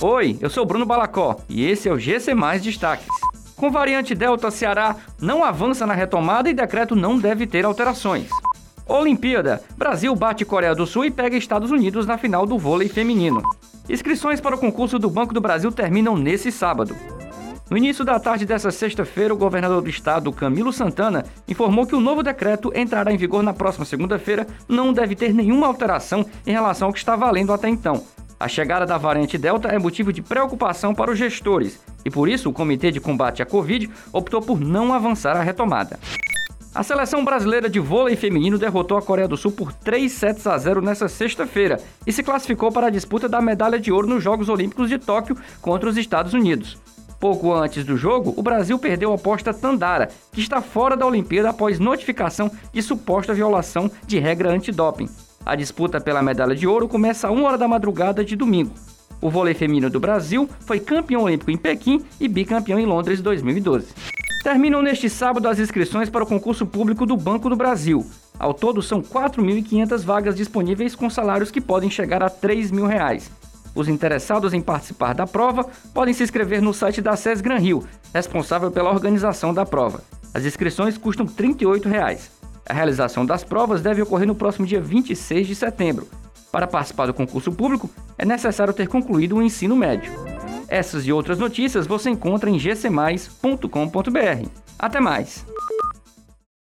Oi, eu sou Bruno Balacó e esse é o GC Mais Destaques. Com variante Delta, Ceará não avança na retomada e decreto não deve ter alterações. Olimpíada: Brasil bate Coreia do Sul e pega Estados Unidos na final do vôlei feminino. Inscrições para o concurso do Banco do Brasil terminam nesse sábado. No início da tarde dessa sexta-feira, o governador do estado, Camilo Santana, informou que o novo decreto entrará em vigor na próxima segunda-feira, não deve ter nenhuma alteração em relação ao que está valendo até então. A chegada da variante Delta é motivo de preocupação para os gestores e por isso o Comitê de Combate à Covid optou por não avançar a retomada. A seleção brasileira de vôlei feminino derrotou a Coreia do Sul por 3 sets a 0 nesta sexta-feira e se classificou para a disputa da medalha de ouro nos Jogos Olímpicos de Tóquio contra os Estados Unidos. Pouco antes do jogo, o Brasil perdeu a aposta Tandara, que está fora da Olimpíada após notificação de suposta violação de regra antidoping. A disputa pela medalha de ouro começa a 1 hora da madrugada de domingo. O vôlei feminino do Brasil foi campeão olímpico em Pequim e bicampeão em Londres 2012. Terminam neste sábado as inscrições para o concurso público do Banco do Brasil. Ao todo, são 4.500 vagas disponíveis com salários que podem chegar a 3 mil reais. Os interessados em participar da prova podem se inscrever no site da SES Gran Rio, responsável pela organização da prova. As inscrições custam 38 reais. A realização das provas deve ocorrer no próximo dia 26 de setembro. Para participar do concurso público, é necessário ter concluído o ensino médio. Essas e outras notícias você encontra em gcmais.com.br. Até mais!